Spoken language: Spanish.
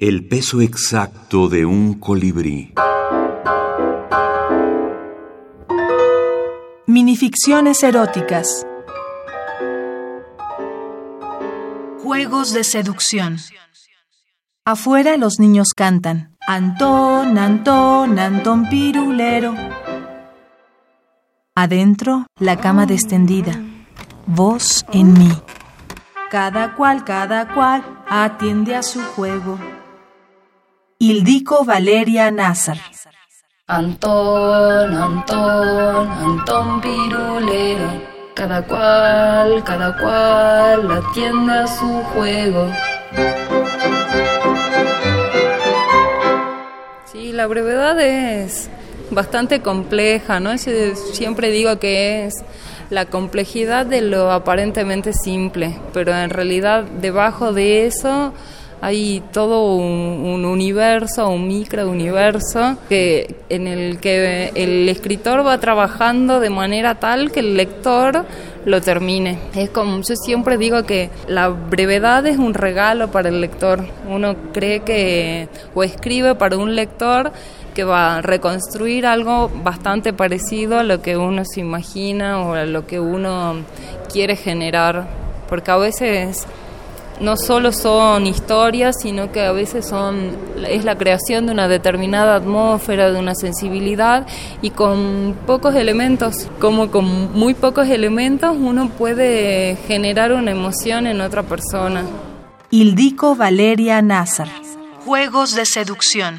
El peso exacto de un colibrí. Minificciones eróticas. Juegos de seducción. Afuera los niños cantan. Antón, Antón, Antón Pirulero. Adentro, la cama descendida. Vos en mí. Cada cual, cada cual atiende a su juego. Ildico Valeria Nazar. Antón, Antón, Antón Pirulero. Cada cual, cada cual atiende a su juego. Sí, la brevedad es bastante compleja, ¿no? Siempre digo que es la complejidad de lo aparentemente simple, pero en realidad debajo de eso hay todo un, universo, un microuniverso que, en el que el escritor va trabajando de manera tal que el lector lo termine. Es como yo siempre digo que la brevedad es un regalo para el lector. Uno cree que o escribe para un lector que va a reconstruir algo bastante parecido a lo que uno se imagina o a lo que uno quiere generar, porque a veces no solo son historias, sino que a veces son es la creación de una determinada atmósfera, de una sensibilidad y con pocos elementos, como con muy pocos elementos uno puede generar una emoción en otra persona. Ildico Valeria Nazar. Juegos de seducción.